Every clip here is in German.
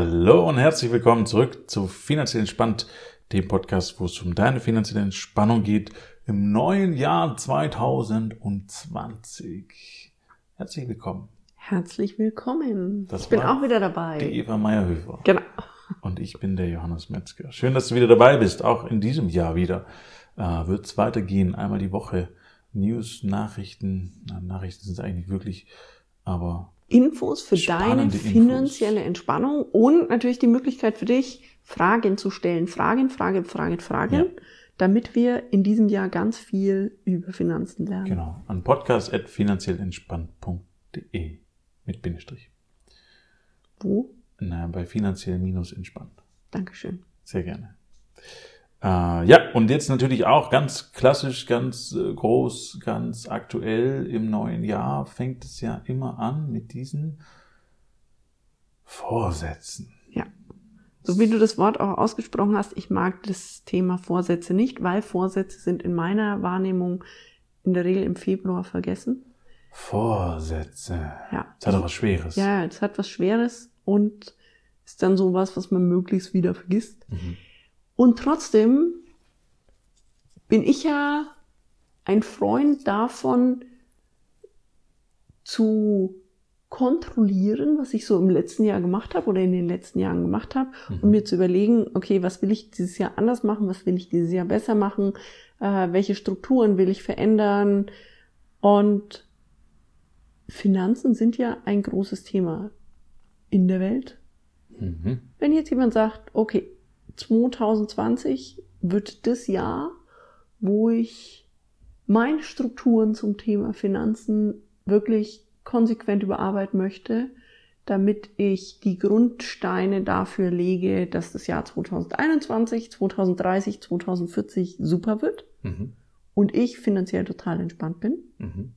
Hallo und herzlich willkommen zurück zu Finanziell Entspannt, dem Podcast, wo es um deine finanzielle Entspannung geht im neuen Jahr 2020. Herzlich willkommen. Herzlich willkommen. Das ich bin auch wieder dabei. Die Eva Meyerhöfer. Genau. Und ich bin der Johannes Metzger. Schön, dass du wieder dabei bist, auch in diesem Jahr wieder. Äh, Wird es weitergehen, einmal die Woche. News, Nachrichten, na, Nachrichten sind es eigentlich wirklich, aber Infos für deine Spannende Infos. finanzielle Entspannung und natürlich die Möglichkeit für dich, Fragen zu stellen. Fragen, Fragen, Fragen, Fragen, Ja. damit wir in diesem Jahr ganz viel über Finanzen lernen. genau, an podcast.finanziellentspannt.de mit Bindestrich. Wo? Na, bei finanziell minus entspannt. Dankeschön. Sehr gerne. Äh, ja, und jetzt natürlich auch ganz klassisch, ganz äh, groß, ganz aktuell im neuen Jahr fängt es ja immer an mit diesen Vorsätzen. Ja. So wie du das Wort auch ausgesprochen hast, ich mag das Thema Vorsätze nicht, weil Vorsätze sind in meiner Wahrnehmung in der Regel im Februar vergessen. Vorsätze. Ja. Das hat doch was Schweres. Ja, das hat was Schweres und ist dann sowas, was man möglichst wieder vergisst. Mhm. Und trotzdem bin ich ja ein Freund davon, zu kontrollieren, was ich so im letzten Jahr gemacht habe oder in den letzten Jahren gemacht habe Mhm. und mir zu überlegen, okay, was will ich dieses Jahr anders machen, was will ich dieses Jahr besser machen, äh, welche Strukturen will ich verändern und Finanzen sind ja ein großes Thema in der Welt. Mhm. Wenn jetzt jemand sagt, okay, 2020 wird das Jahr, wo ich meine Strukturen zum Thema Finanzen wirklich konsequent überarbeiten möchte, damit ich die Grundsteine dafür lege, dass das Jahr 2021, 2030, 2040 super wird Mhm. und ich finanziell total entspannt bin. Mhm.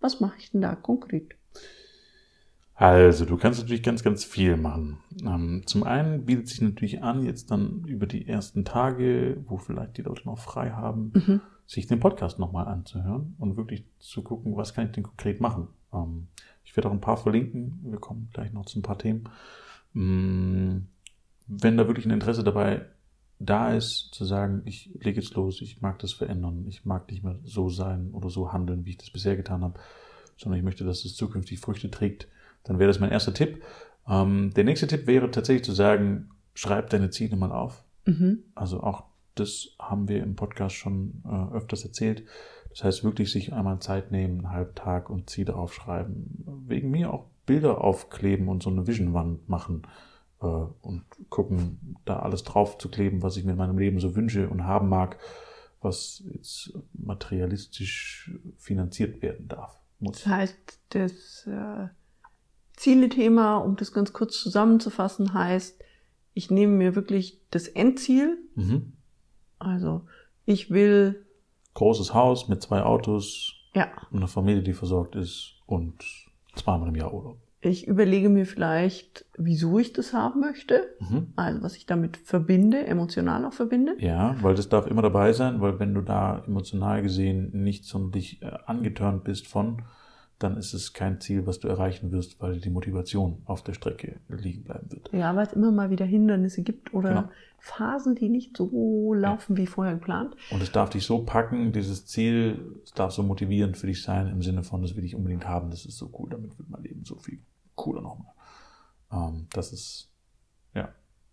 Was mache ich denn da konkret? Also, du kannst natürlich ganz, ganz viel machen. Ähm, zum einen bietet sich natürlich an, jetzt dann über die ersten Tage, wo vielleicht die Leute noch frei haben, Mhm. sich den Podcast nochmal anzuhören und wirklich zu gucken, was kann ich denn konkret machen. Ähm, ich werde auch ein paar verlinken. Wir kommen gleich noch zu ein paar Themen. Mm, Wenn da wirklich ein Interesse dabei da ist, zu sagen, ich lege jetzt los, ich mag das verändern, ich mag nicht mehr so sein oder so handeln, wie ich das bisher getan habe, sondern ich möchte, dass es zukünftig Früchte trägt, dann wäre das mein erster Tipp. Ähm, der nächste Tipp wäre tatsächlich zu sagen, schreib deine Ziele mal auf. Mhm. Also auch das haben wir im Podcast schon äh, öfters erzählt. Das heißt wirklich sich einmal Zeit nehmen, einen halben Tag und Ziele aufschreiben. Wegen mir auch Bilder aufkleben und so eine Visionwand machen äh, und gucken, da alles drauf zu kleben, was ich mir in meinem Leben so wünsche und haben mag, was jetzt materialistisch finanziert werden darf. Muss. Das heißt, das äh, Ziele-Thema, um das ganz kurz zusammenzufassen, heißt, ich nehme mir wirklich das Endziel. Mhm. Also ich will, Großes Haus mit zwei Autos, ja, eine Familie, die versorgt ist und zweimal im Jahr Urlaub. ich überlege mir vielleicht, wieso ich das haben möchte. Mhm. Also was ich damit verbinde, emotional auch verbinde. Ja, weil das darf immer dabei sein, weil wenn du da emotional gesehen nicht sonderlich äh, angetörnt bist von, dann ist es kein Ziel, was du erreichen wirst, weil die Motivation auf der Strecke liegen bleiben wird. Ja, weil es immer mal wieder Hindernisse gibt oder Genau. Phasen, die nicht so laufen wie vorher geplant. Und es darf dich so packen, dieses Ziel, es darf so motivierend für dich sein, im Sinne von, das will ich unbedingt haben, das ist so cool, damit wird mein Leben so viel cooler nochmal. Ähm, dass es, ja,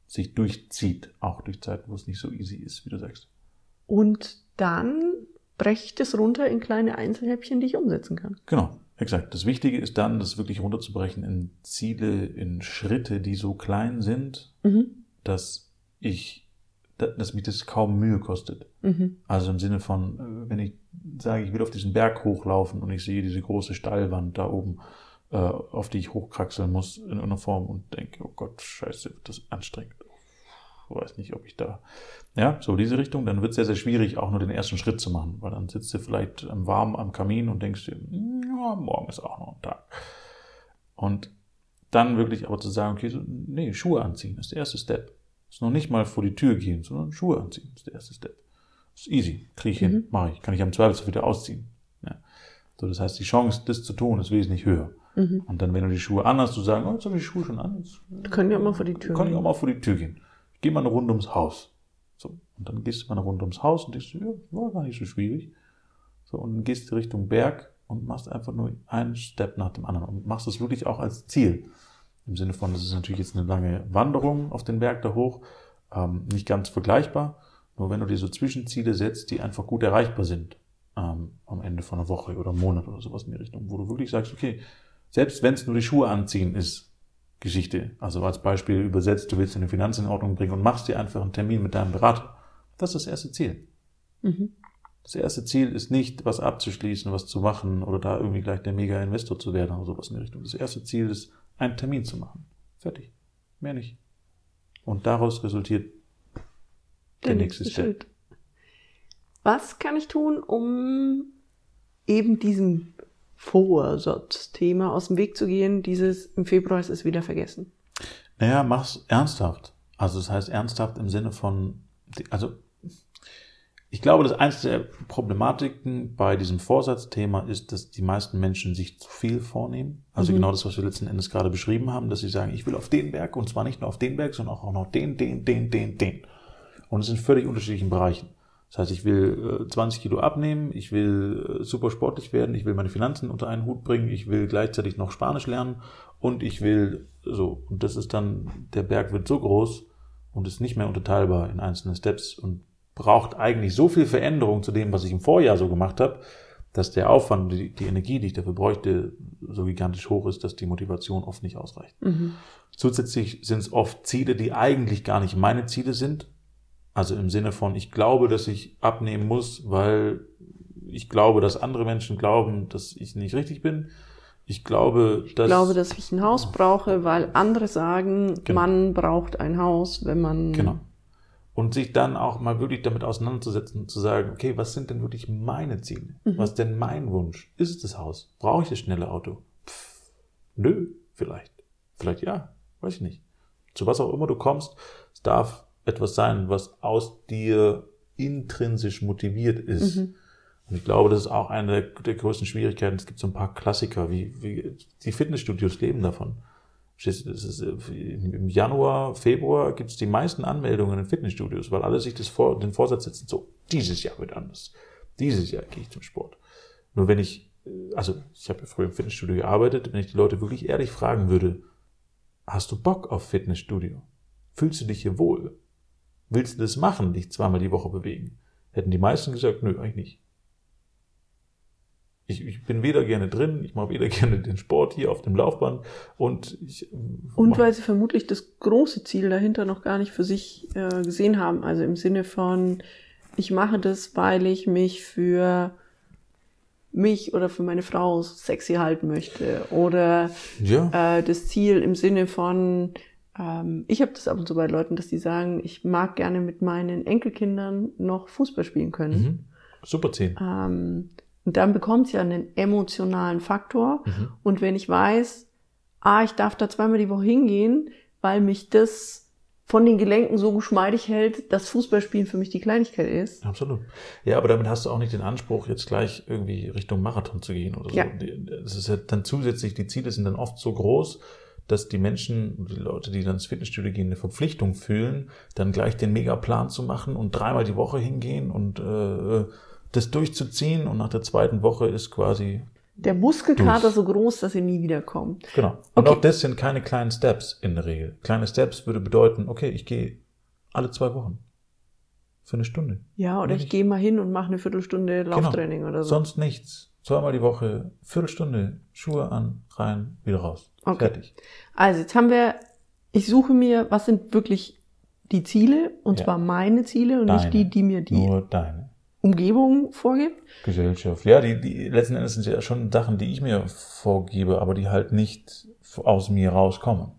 sich durchzieht, auch durch Zeiten, wo es nicht so easy ist, wie du sagst. Und dann breche ich das runter in kleine Einzelhäppchen, die ich umsetzen kann. Genau, exakt. Das Wichtige ist dann, das wirklich runterzubrechen in Ziele, in Schritte, die so klein sind, Mhm. dass ich, da- dass mich das kaum Mühe kostet. Mhm. Also im Sinne von, äh, wenn ich sage, ich will auf diesen Berg hochlaufen und ich sehe diese große Steilwand da oben, äh, auf die ich hochkraxeln muss in irgendeiner Form und denke, oh Gott, scheiße, wird das anstrengend. Ich weiß nicht, ob ich da, ja, so diese Richtung, dann wird es sehr, sehr schwierig, auch nur den ersten Schritt zu machen, weil dann sitzt du vielleicht am warm am Kamin und denkst dir, ja, morgen ist auch noch ein Tag. Und dann wirklich aber zu sagen, okay, so, nee, Schuhe anziehen ist der erste Step. Ist noch nicht mal vor die Tür gehen, sondern Schuhe anziehen ist der erste Step. Ist easy, kriege ich hin, mache ich. Kann ich am Zweifelsfall wieder ausziehen. Ja. So, das heißt, die Chance, das zu tun, ist wesentlich höher. Mhm. Und dann, wenn du die Schuhe anhast, du sagen, oh, jetzt habe ich die Schuhe schon an. Jetzt Wir können ja mal vor die Tür kann ich gehen. auch mal vor die Tür gehen. Ich gehe mal eine Runde ums Haus. So. Und dann gehst du mal eine Runde ums Haus und denkst, ja, war gar nicht so schwierig. So, und dann gehst du Richtung Berg und machst einfach nur einen Step nach dem anderen und machst es wirklich auch als Ziel. Im Sinne von, das ist natürlich jetzt eine lange Wanderung auf den Berg da hoch, ähm, nicht ganz vergleichbar. Nur wenn du dir so Zwischenziele setzt, die einfach gut erreichbar sind, ähm, am Ende von einer Woche oder einem Monat oder sowas in die Richtung, wo du wirklich sagst, okay, selbst wenn es nur die Schuhe anziehen ist, Geschichte, also als Beispiel übersetzt, du willst deine Finanzen in Ordnung bringen und machst dir einfach einen Termin mit deinem Berater. Das ist das erste Ziel. Mhm. Das erste Ziel ist nicht, was abzuschließen, was zu machen oder da irgendwie gleich der Mega-Investor zu werden oder sowas in die Richtung. Das erste Ziel ist, einen Termin zu machen. Fertig. Mehr nicht. Und daraus resultiert der, nächste Step. Was kann ich tun, um eben diesem Vorsatzthema aus dem Weg zu gehen? Dieses im Februar ist es wieder vergessen. Naja, mach's ernsthaft. Also das heißt ernsthaft im Sinne von, also ich glaube, dass eins der Problematiken bei diesem Vorsatzthema ist, dass die meisten Menschen sich zu viel vornehmen. Also Mhm. genau das, was wir letzten Endes gerade beschrieben haben, dass sie sagen, ich will auf den Berg und zwar nicht nur auf den Berg, sondern auch noch den, den, den, den, den. Und es sind völlig unterschiedlichen Bereichen. Das heißt, ich will äh, 20 Kilo abnehmen, ich will äh, super sportlich werden, ich will meine Finanzen unter einen Hut bringen, ich will gleichzeitig noch Spanisch lernen und ich will so. Und das ist dann, der Berg wird so groß und ist nicht mehr unterteilbar in einzelne Steps und braucht eigentlich so viel Veränderung zu dem, was ich im Vorjahr so gemacht habe, dass der Aufwand, die, die Energie, die ich dafür bräuchte, so gigantisch hoch ist, dass die Motivation oft nicht ausreicht. Mhm. Zusätzlich sind es oft Ziele, die eigentlich gar nicht meine Ziele sind. Also im Sinne von, ich glaube, dass ich abnehmen muss, weil ich glaube, dass andere Menschen glauben, dass ich nicht richtig bin. Ich glaube, dass. Ich glaube, dass ich ein Haus brauche, weil andere sagen, Genau. man braucht ein Haus, wenn man. Genau. Und sich dann auch mal wirklich damit auseinanderzusetzen und zu sagen, okay, was sind denn wirklich meine Ziele? Mhm. Was ist denn mein Wunsch? Ist es das Haus? Brauche ich das schnelle Auto? Pff, nö, vielleicht. Vielleicht ja, weiß ich nicht. Zu was auch immer du kommst, es darf etwas sein, was aus dir intrinsisch motiviert ist. Mhm. Und ich glaube, das ist auch eine der, größten Schwierigkeiten. Es gibt so ein paar Klassiker, wie, wie die Fitnessstudios leben davon. Äh, Im Januar, Februar gibt es die meisten Anmeldungen in Fitnessstudios, weil alle sich das vor, den Vorsatz setzen, so, dieses Jahr wird anders. Dieses Jahr gehe ich zum Sport. Nur wenn ich, äh, also ich habe ja früher im Fitnessstudio gearbeitet, wenn ich die Leute wirklich ehrlich fragen würde, hast du Bock auf Fitnessstudio? Fühlst du dich hier wohl? Willst du das machen, dich zweimal die Woche bewegen? Hätten die meisten gesagt, nö, eigentlich nicht. Ich, ich bin weder gerne drin, ich mache weder gerne den Sport hier auf dem Laufband und ich. äh, Und weil sie vermutlich das große Ziel dahinter noch gar nicht für sich äh, gesehen haben. Also im Sinne von, ich mache das, weil ich mich für mich oder für meine Frau sexy halten möchte. Oder ja, äh, das Ziel im Sinne von, ähm, ich habe das ab und zu bei Leuten, dass die sagen, ich mag gerne mit meinen Enkelkindern noch Fußball spielen können. mhm. super 10. Ähm, und dann bekommt es ja einen emotionalen Faktor. Mhm. Und wenn ich weiß, ah, ich darf da zweimal die Woche hingehen, weil mich das von den Gelenken so geschmeidig hält, dass Fußballspielen für mich die Kleinigkeit ist. Absolut. Ja, aber damit hast du auch nicht den Anspruch, jetzt gleich irgendwie Richtung Marathon zu gehen oder so. Ja. Das ist ja dann zusätzlich, die Ziele sind dann oft so groß, dass die Menschen, die Leute, die dann ins Fitnessstudio gehen, eine Verpflichtung fühlen, dann gleich den Megaplan zu machen und dreimal die Woche hingehen und äh, das durchzuziehen und nach der zweiten Woche ist quasi Der Muskelkater Durch. so groß, dass er nie wiederkommt. Genau. Und Okay. auch das sind keine kleinen Steps in der Regel. Kleine Steps würde bedeuten, okay, ich gehe alle zwei Wochen für eine Stunde. Ja, oder ich ich- gehe mal hin und mache eine Viertelstunde Lauftraining oder so. Sonst nichts. Zweimal die Woche, Viertelstunde, Schuhe an, rein, wieder raus. Okay. Fertig. Also jetzt haben wir, ich suche mir, was sind wirklich die Ziele, und Ja. zwar meine Ziele und Deine. nicht die, die mir die Nur deine Umgebung vorgibt. Gesellschaft. Ja, die, die letzten Endes sind ja schon Sachen, die ich mir vorgebe, aber die halt nicht aus mir rauskommen.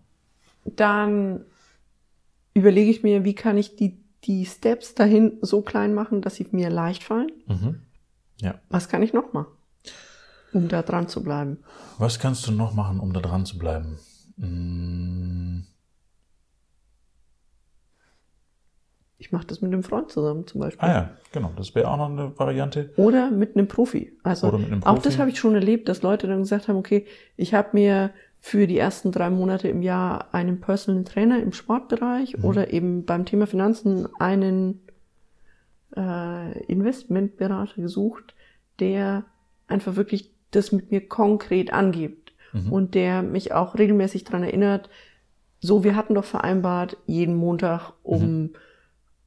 Dann überlege ich mir, wie kann ich die, die Steps dahin so klein machen, dass sie mir leicht fallen. Mhm. Ja. Was kann ich noch machen, um da dran zu bleiben? Was kannst du noch machen, um da dran zu bleiben? Mm, ich mache das mit einem Freund zusammen zum Beispiel. Ah ja, genau. Das wäre auch noch eine Variante. Oder mit einem Profi. Also Oder mit einem auch das Profi. habe ich schon erlebt, dass Leute dann gesagt haben, okay, ich habe mir für die ersten drei Monate im Jahr einen Personal Trainer im Sportbereich Mhm. oder eben beim Thema Finanzen einen äh, Investmentberater gesucht, der einfach wirklich das mit mir konkret angibt Mhm. und der mich auch regelmäßig dran erinnert, so, wir hatten doch vereinbart, jeden Montag um,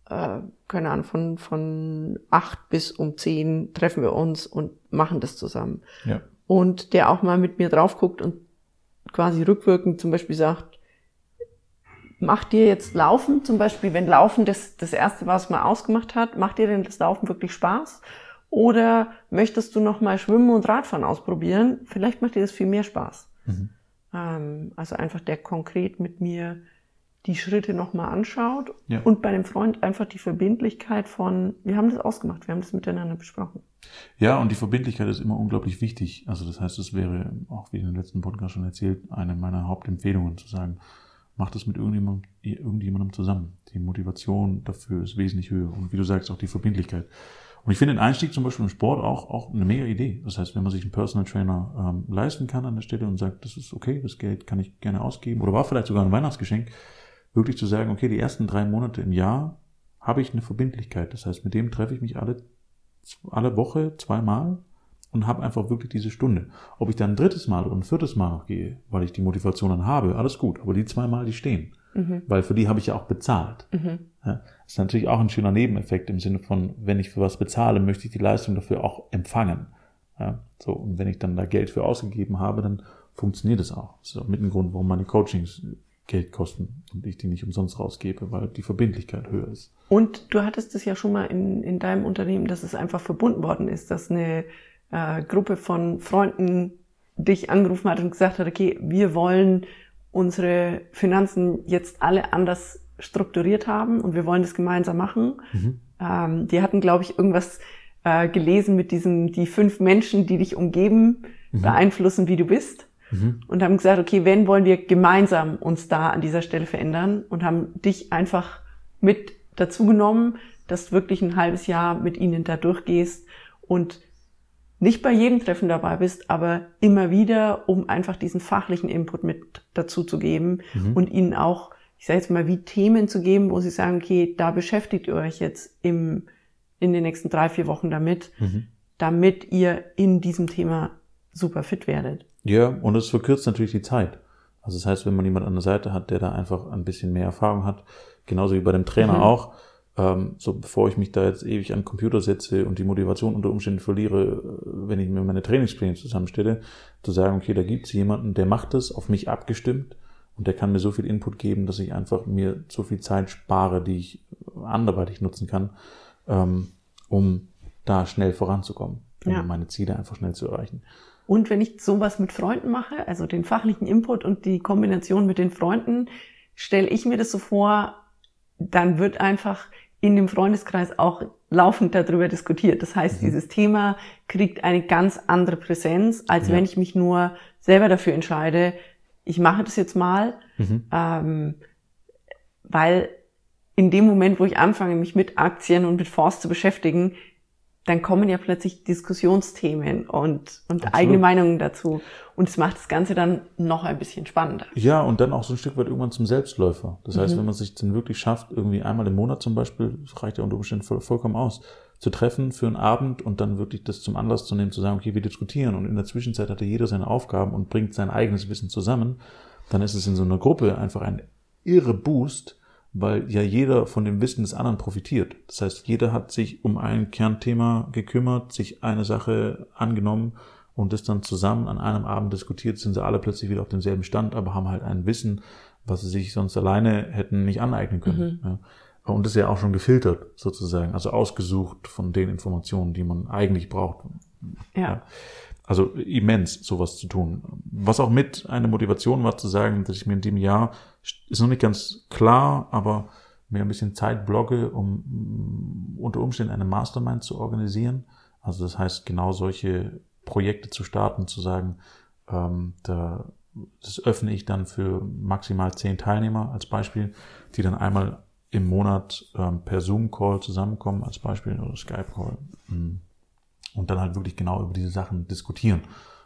äh, keine Ahnung, von, von acht bis um zehn treffen wir uns und machen das zusammen. Ja. Und der auch mal mit mir drauf guckt und quasi rückwirkend zum Beispiel sagt, macht dir jetzt Laufen, zum Beispiel, wenn Laufen das, das erste, was man ausgemacht hat, macht dir denn das Laufen wirklich Spaß? Oder möchtest du noch mal Schwimmen und Radfahren ausprobieren? Vielleicht macht dir das viel mehr Spaß. Mhm. Ähm, also einfach der konkret mit mir die Schritte noch mal anschaut Ja. und bei dem Freund einfach die Verbindlichkeit von, wir haben das ausgemacht, wir haben das miteinander besprochen. Ja, und die Verbindlichkeit ist immer unglaublich wichtig. Also das heißt, es wäre, auch wie in den letzten Podcast schon erzählt, eine meiner Hauptempfehlungen zu sagen, macht es mit irgendjemandem, irgendjemandem zusammen. Die Motivation dafür ist wesentlich höher. Und wie du sagst, auch die Verbindlichkeit. Und ich finde den Einstieg zum Beispiel im Sport auch, auch eine mega Idee. Das heißt, wenn man sich einen Personal Trainer ähm, leisten kann an der Stelle und sagt, das ist okay, das Geld kann ich gerne ausgeben oder war vielleicht sogar ein Weihnachtsgeschenk, wirklich zu sagen, okay, die ersten drei Monate im Jahr habe ich eine Verbindlichkeit. Das heißt, mit dem treffe ich mich alle alle Woche zweimal und habe einfach wirklich diese Stunde. Ob ich dann ein drittes Mal oder ein viertes Mal noch gehe, weil ich die Motivation dann habe, alles gut. Aber die zweimal, die stehen. Mhm. Weil für die habe ich ja auch bezahlt. Mhm. Ja, ist natürlich auch ein schöner Nebeneffekt im Sinne von, wenn ich für was bezahle, möchte ich die Leistung dafür auch empfangen. Ja, so, und wenn ich dann da Geld für ausgegeben habe, dann funktioniert es auch. Das ist auch mit ein Grund, warum meine Coachings Geld kosten und ich die nicht umsonst rausgebe, weil die Verbindlichkeit höher ist. Und du hattest es ja schon mal in, in deinem Unternehmen, dass es einfach verbunden worden ist, dass eine äh, Gruppe von Freunden dich angerufen hat und gesagt hat, okay, wir wollen unsere Finanzen jetzt alle anders strukturiert haben und wir wollen das gemeinsam machen. Mhm. Ähm, die hatten, glaube ich, irgendwas äh, gelesen mit diesem, die fünf Menschen, die dich umgeben, Mhm. beeinflussen, wie du bist. Mhm. Und haben gesagt, okay, wenn wollen wir gemeinsam uns da an dieser Stelle verändern und haben dich einfach mit dazu genommen, dass du wirklich ein halbes Jahr mit ihnen da durchgehst und nicht bei jedem Treffen dabei bist, aber immer wieder, um einfach diesen fachlichen Input mit dazu zu geben Mhm. und ihnen auch, ich sage jetzt mal, wie Themen zu geben, wo sie sagen, okay, da beschäftigt ihr euch jetzt im, in den nächsten drei, vier Wochen damit, Mhm. damit ihr in diesem Thema super fit werdet. Ja, und es verkürzt natürlich die Zeit. Also das heißt, wenn man jemand an der Seite hat, der da einfach ein bisschen mehr Erfahrung hat, genauso wie bei dem Trainer Mhm. auch, ähm, so bevor ich mich da jetzt ewig an den Computer setze und die Motivation unter Umständen verliere, äh, wenn ich mir meine Trainingspläne zusammenstelle, zu sagen, okay, da gibt es jemanden, der macht das, auf mich abgestimmt und der kann mir so viel Input geben, dass ich einfach mir so viel Zeit spare, die ich anderweitig nutzen kann, ähm, um da schnell voranzukommen, um Ja. meine Ziele einfach schnell zu erreichen. Und wenn ich sowas mit Freunden mache, also den fachlichen Input und die Kombination mit den Freunden, stelle ich mir das so vor, dann wird einfach in dem Freundeskreis auch laufend darüber diskutiert. Das heißt, Mhm. dieses Thema kriegt eine ganz andere Präsenz, als Ja. wenn ich mich nur selber dafür entscheide, ich mache das jetzt mal, Mhm. ähm, weil in dem Moment, wo ich anfange, mich mit Aktien und mit Fonds zu beschäftigen, dann kommen ja plötzlich Diskussionsthemen und, und Absolut. eigene Meinungen dazu. Und es macht das Ganze dann noch ein bisschen spannender. Ja, und dann auch so ein Stück weit irgendwann zum Selbstläufer. Das heißt, Mhm. wenn man sich dann wirklich schafft, irgendwie einmal im Monat zum Beispiel, das reicht ja unter Umständen voll, vollkommen aus, zu treffen für einen Abend und dann wirklich das zum Anlass zu nehmen, zu sagen, okay, wir diskutieren und in der Zwischenzeit hat ja jeder seine Aufgaben und bringt sein eigenes Wissen zusammen, dann ist es in so einer Gruppe einfach ein irre Boost, weil ja jeder von dem Wissen des anderen profitiert. Das heißt, jeder hat sich um ein Kernthema gekümmert, sich eine Sache angenommen und das dann zusammen an einem Abend diskutiert, sind sie alle plötzlich wieder auf demselben Stand, aber haben halt ein Wissen, was sie sich sonst alleine hätten nicht aneignen können. Ja. Und das ist ja auch schon gefiltert sozusagen, also ausgesucht von den Informationen, die man eigentlich braucht. Ja. Also immens, sowas zu tun. Was auch mit eine Motivation war, zu sagen, dass ich mir in dem Jahr, ist noch nicht ganz klar, aber mir ein bisschen Zeit blogge, um mm, unter Umständen eine Mastermind zu organisieren. Also das heißt, genau solche Projekte zu starten, zu sagen, ähm, da, das öffne ich dann für maximal zehn Teilnehmer als Beispiel, die dann einmal im Monat ähm, per Zoom-Call zusammenkommen, als Beispiel, oder Skype-Call. Mm. Und dann halt wirklich genau über diese Sachen diskutieren.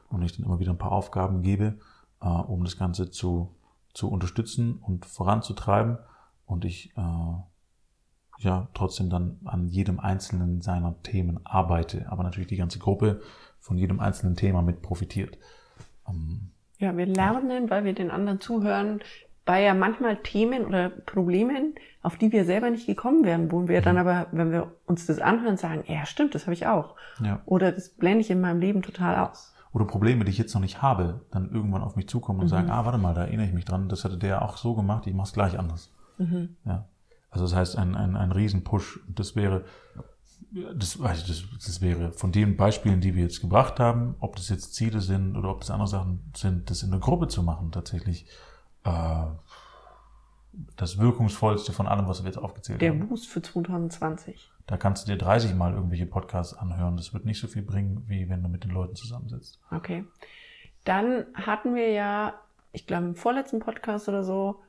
Und ich dann immer wieder ein paar Aufgaben gebe, äh, um das Ganze zu, zu unterstützen und voranzutreiben. Und ich äh, ja trotzdem dann an jedem einzelnen seiner Themen arbeite. Aber natürlich die ganze Gruppe von jedem einzelnen Thema mit profitiert. Ähm, ja, wir lernen, weil wir den anderen zuhören, bei ja manchmal Themen oder Problemen, auf die wir selber nicht gekommen wären, wo wir dann mhm. aber, wenn wir uns das anhören, sagen, ja stimmt, das habe ich auch. Ja. Oder das blende ich in meinem Leben total aus. Oder Probleme, die ich jetzt noch nicht habe, dann irgendwann auf mich zukommen und mhm. sagen, ah, warte mal, da erinnere ich mich dran, das hatte der auch so gemacht, ich mache es gleich anders. Mhm. Ja. Also das heißt, ein, ein, ein Riesenpush. Und das wäre, das, also das, das wäre von den Beispielen, die wir jetzt gebracht haben, ob das jetzt Ziele sind oder ob das andere Sachen sind, das in der Gruppe zu machen, tatsächlich äh, das wirkungsvollste von allem, was wir jetzt aufgezählt Der haben. Der Boost für 2020. Da kannst du dir 30 Mal irgendwelche Podcasts anhören. Das wird nicht so viel bringen, wie wenn du mit den Leuten zusammensitzt. Okay. Dann hatten wir ja, ich glaube im vorletzten Podcast oder so,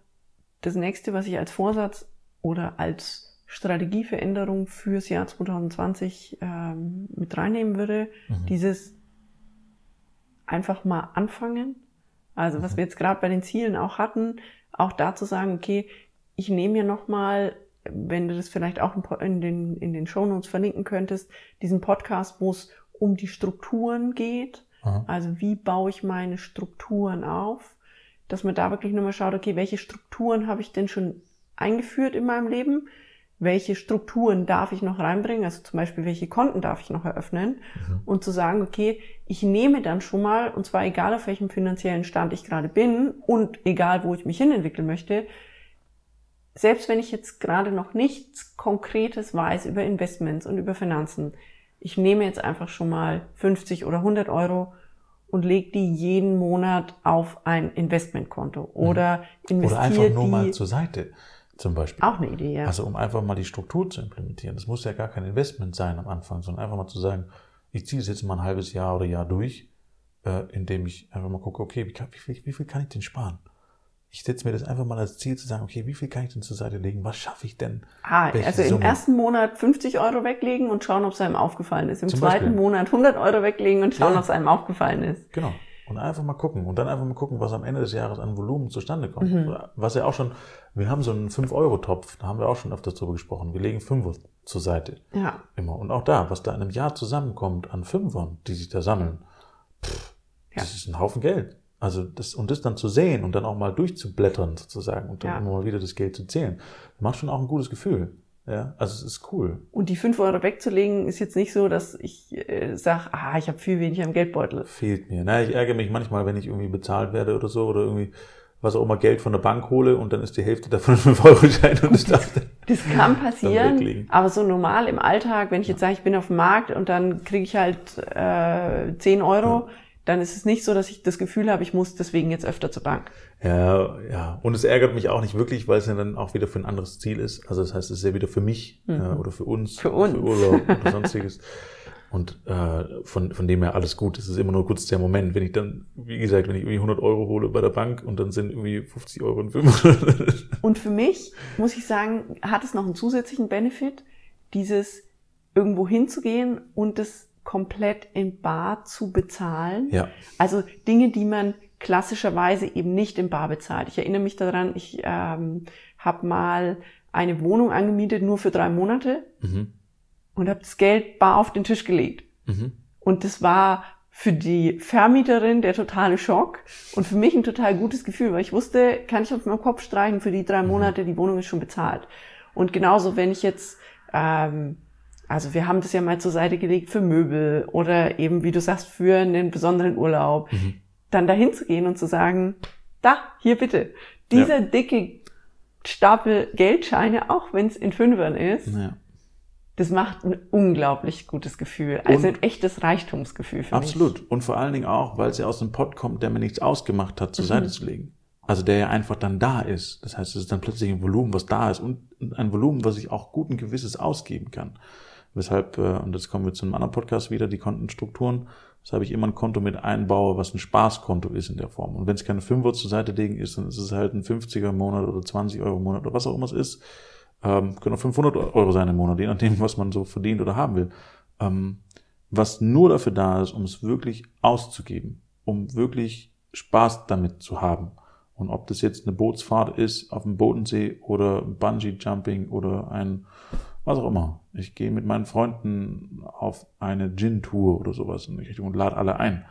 das nächste, was ich als Vorsatz oder als Strategieveränderung fürs Jahr 2020 ähm, mit reinnehmen würde, mhm. dieses einfach mal anfangen. Also was mhm. wir jetzt gerade bei den Zielen auch hatten, auch da zu sagen, okay, ich nehme mir nochmal, wenn du das vielleicht auch in den, in den Shownotes verlinken könntest, diesen Podcast, wo es um die Strukturen geht. Mhm. Also wie baue ich meine Strukturen auf? Dass man da wirklich nochmal schaut, okay, welche Strukturen habe ich denn schon eingeführt in meinem Leben? Welche Strukturen darf ich noch reinbringen? Also zum Beispiel, welche Konten darf ich noch eröffnen? Mhm. Und zu sagen, okay, ich nehme dann schon mal, und zwar egal auf welchem finanziellen Stand ich gerade bin und egal wo ich mich hinentwickeln möchte, selbst wenn ich jetzt gerade noch nichts Konkretes weiß über Investments und über Finanzen, ich nehme jetzt einfach schon mal 50 oder 100 Euro und lege die jeden Monat auf ein Investmentkonto oder investiere Oder einfach nur die, mal zur Seite zum Beispiel. Auch eine Idee, ja. Also um einfach mal die Struktur zu implementieren. Das muss ja gar kein Investment sein am Anfang, sondern einfach mal zu sagen, ich ziehe es jetzt mal ein halbes Jahr oder Jahr durch, äh, indem ich einfach mal gucke, okay, wie, wie, viel, wie viel kann ich denn sparen? Ich setze mir das einfach mal als Ziel zu sagen, okay, wie viel kann ich denn zur Seite legen? Was schaffe ich denn? Ah, also im Summe? ersten Monat 50 Euro weglegen und schauen, ob es einem aufgefallen ist. Im Zum zweiten Beispiel. Monat 100 Euro weglegen und schauen, ja. ob es einem aufgefallen ist. Genau. Und einfach mal gucken. Und dann einfach mal gucken, was am Ende des Jahres an Volumen zustande kommt. Mhm. Was ja auch schon, wir haben so einen 5-Euro-Topf, da haben wir auch schon öfters drüber gesprochen. Wir legen Fünfer zur Seite. Ja. Immer. Und auch da, was da in einem Jahr zusammenkommt an Fünfern, die sich da sammeln, pff, ja. das ist ein Haufen Geld. Also das, und das dann zu sehen und dann auch mal durchzublättern sozusagen und dann ja. immer mal wieder das Geld zu zählen, macht schon auch ein gutes Gefühl. Ja, also es ist cool. Und die fünf Euro wegzulegen, ist jetzt nicht so, dass ich äh, sage, ah, ich habe viel weniger im Geldbeutel. Fehlt mir. Na, ich ärgere mich manchmal, wenn ich irgendwie bezahlt werde oder so oder irgendwie was auch immer Geld von der Bank hole und dann ist die Hälfte davon ein 5-Euro-Schein und ich dachte. Das kann passieren, aber so normal im Alltag, wenn ich jetzt sage, ich bin auf dem Markt und dann kriege ich halt äh, 10 Euro, ja dann ist es nicht so, dass ich das Gefühl habe, ich muss deswegen jetzt öfter zur Bank. Ja, ja. Und es ärgert mich auch nicht wirklich, weil es ja dann auch wieder für ein anderes Ziel ist. Also das heißt, es ist ja wieder für mich mhm. äh, oder für uns, für, uns. für Urlaub oder sonstiges. Und äh, von, von dem her alles gut. Es ist immer nur kurz der Moment, wenn ich dann, wie gesagt, wenn ich irgendwie 100 Euro hole bei der Bank und dann sind irgendwie 50 Euro und 500. Und für mich, muss ich sagen, hat es noch einen zusätzlichen Benefit, dieses irgendwo hinzugehen und das komplett in Bar zu bezahlen. Ja. Also Dinge, die man klassischerweise eben nicht in Bar bezahlt. Ich erinnere mich daran, ich ähm, habe mal eine Wohnung angemietet nur für drei Monate mhm. und habe das Geld bar auf den Tisch gelegt. Mhm. Und das war für die Vermieterin der totale Schock und für mich ein total gutes Gefühl, weil ich wusste, kann ich auf meinem Kopf streichen, für die drei mhm. Monate, die Wohnung ist schon bezahlt. Und genauso, wenn ich jetzt ähm, also wir haben das ja mal zur Seite gelegt für Möbel oder eben, wie du sagst, für einen besonderen Urlaub. Mhm. Dann dahin zu gehen und zu sagen, da, hier bitte, dieser ja. dicke Stapel Geldscheine, auch wenn es in Fünfern ist, ja. das macht ein unglaublich gutes Gefühl. Also und ein echtes Reichtumsgefühl für absolut. mich. Absolut. Und vor allen Dingen auch, weil es ja aus dem Pott kommt, der mir nichts ausgemacht hat, zur mhm. Seite zu legen. Also der ja einfach dann da ist. Das heißt, es ist dann plötzlich ein Volumen, was da ist und ein Volumen, was ich auch gut ein gewisses ausgeben kann. Weshalb, äh, und jetzt kommen wir zu einem anderen Podcast wieder, die Kontenstrukturen, weshalb ich immer ein Konto mit einbaue, was ein Spaßkonto ist in der Form. Und wenn es keine 5 zur Seite legen ist, dann ist es halt ein 50er im Monat oder 20 Euro im Monat oder was auch immer es ist, ähm, können auch 500 Euro sein im Monat, je nachdem, was man so verdient oder haben will, ähm, was nur dafür da ist, um es wirklich auszugeben, um wirklich Spaß damit zu haben. Und ob das jetzt eine Bootsfahrt ist auf dem Bodensee oder Bungee Jumping oder ein was auch immer. Ich gehe mit meinen Freunden auf eine Gin-Tour oder sowas in die Richtung und lade alle ein,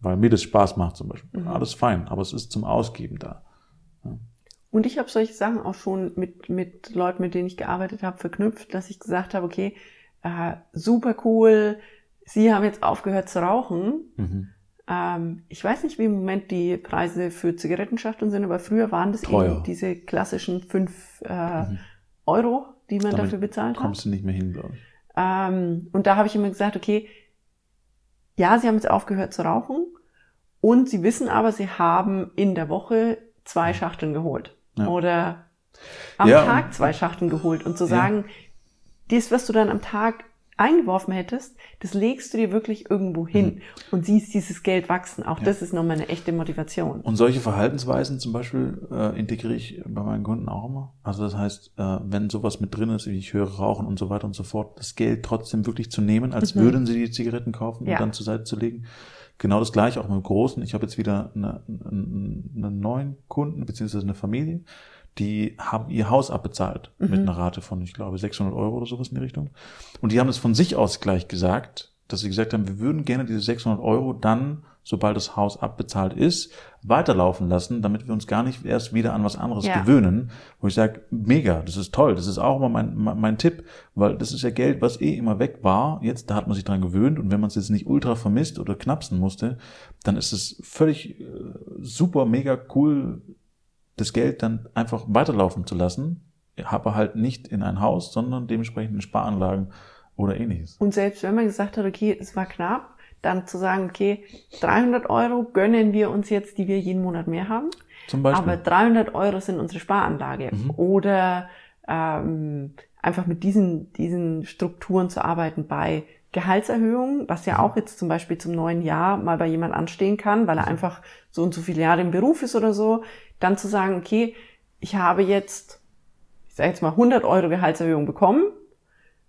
weil mir das Spaß macht zum Beispiel. Mhm. Alles fein, aber es ist zum Ausgeben da. Ja. Und ich habe solche Sachen auch schon mit, mit Leuten, mit denen ich gearbeitet habe, verknüpft, dass ich gesagt habe, okay, äh, super cool, Sie haben jetzt aufgehört zu rauchen. Mhm. Ähm, ich weiß nicht, wie im Moment die Preise für Zigarettenschachteln sind, aber früher waren das Teuer. eben diese klassischen fünf äh, mhm. Euro, die man Damit dafür bezahlt hat. Kommst du nicht mehr hin, glaube ich. Ähm, und da habe ich immer gesagt, okay, ja, sie haben jetzt aufgehört zu rauchen und sie wissen aber, sie haben in der Woche zwei Schachteln geholt. Ja. Oder am ja, Tag zwei Schachteln geholt. Und zu sagen, ja. das, was du dann am Tag eingeworfen hättest, das legst du dir wirklich irgendwo hin mhm. und siehst dieses Geld wachsen. Auch ja. das ist nochmal eine echte Motivation. Und solche Verhaltensweisen zum Beispiel äh, integriere ich bei meinen Kunden auch immer. Also das heißt, äh, wenn sowas mit drin ist, wie ich höre Rauchen und so weiter und so fort, das Geld trotzdem wirklich zu nehmen, als mhm. würden sie die Zigaretten kaufen ja. und dann zur Seite zu legen. Genau das gleiche auch mit dem Großen. Ich habe jetzt wieder eine, einen, einen neuen Kunden, beziehungsweise eine Familie, die haben ihr Haus abbezahlt mhm. mit einer Rate von, ich glaube, 600 Euro oder sowas in die Richtung. Und die haben es von sich aus gleich gesagt, dass sie gesagt haben, wir würden gerne diese 600 Euro dann, sobald das Haus abbezahlt ist, weiterlaufen lassen, damit wir uns gar nicht erst wieder an was anderes ja. gewöhnen. Wo ich sage, mega, das ist toll, das ist auch immer mein, mein, mein Tipp, weil das ist ja Geld, was eh immer weg war. Jetzt, da hat man sich dran gewöhnt und wenn man es jetzt nicht ultra vermisst oder knapsen musste, dann ist es völlig äh, super, mega cool, das Geld dann einfach weiterlaufen zu lassen, aber halt nicht in ein Haus, sondern dementsprechend in Sparanlagen oder ähnliches. Und selbst wenn man gesagt hat, okay, es war knapp, dann zu sagen, okay, 300 Euro gönnen wir uns jetzt, die wir jeden Monat mehr haben. Zum Beispiel. Aber 300 Euro sind unsere Sparanlage. Mhm. Oder ähm, einfach mit diesen, diesen Strukturen zu arbeiten bei Gehaltserhöhungen, was ja mhm. auch jetzt zum Beispiel zum neuen Jahr mal bei jemand anstehen kann, weil er mhm. einfach so und so viele Jahre im Beruf ist oder so, dann zu sagen, okay, ich habe jetzt, ich sage jetzt mal 100 Euro Gehaltserhöhung bekommen,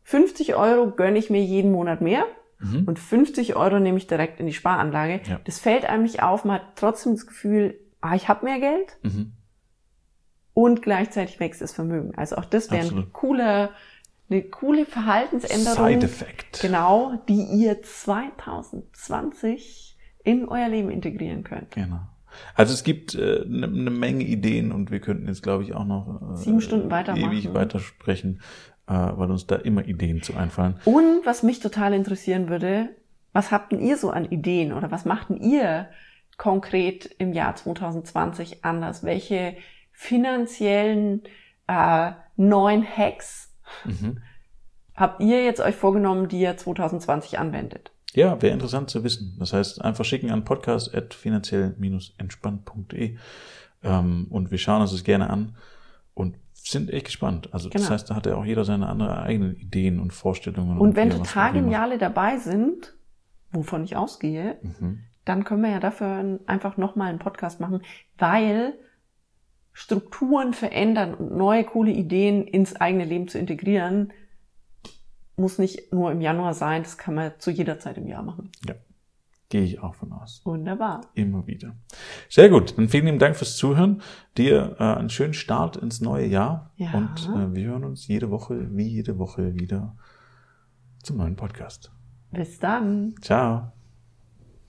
50 Euro gönne ich mir jeden Monat mehr mhm. und 50 Euro nehme ich direkt in die Sparanlage. Ja. Das fällt einem nicht auf, man hat trotzdem das Gefühl, ah, ich habe mehr Geld mhm. und gleichzeitig wächst das Vermögen. Also auch das wäre ein cooler, eine coole Verhaltensänderung. Side Effect. Genau, die ihr 2020 in euer Leben integrieren könnt. Genau. Also es gibt eine äh, ne, ne Menge Ideen und wir könnten jetzt, glaube ich, auch noch äh, sieben Stunden weitermachen. ewig weitersprechen, äh, weil uns da immer Ideen zu einfallen. Und was mich total interessieren würde, was habt denn ihr so an Ideen oder was machten ihr konkret im Jahr 2020 anders? Welche finanziellen äh, neuen Hacks mhm. habt ihr jetzt euch vorgenommen, die ihr 2020 anwendet? Ja, wäre interessant zu wissen. Das heißt, einfach schicken an podcast.finanziell-entspannt.de ähm, und wir schauen uns das gerne an und sind echt gespannt. Also genau. das heißt, da hat ja auch jeder seine andere eigenen Ideen und Vorstellungen. Und, und wenn total geniale dabei sind, wovon ich ausgehe, mhm. dann können wir ja dafür einfach nochmal einen Podcast machen, weil Strukturen verändern und neue coole Ideen ins eigene Leben zu integrieren, muss nicht nur im Januar sein, das kann man zu jeder Zeit im Jahr machen. Ja, gehe ich auch von aus. Wunderbar. Immer wieder. Sehr gut, dann vielen lieben Dank fürs Zuhören. Dir äh, einen schönen Start ins neue Jahr. Ja. Und äh, wir hören uns jede Woche, wie jede Woche wieder zum neuen Podcast. Bis dann. Ciao.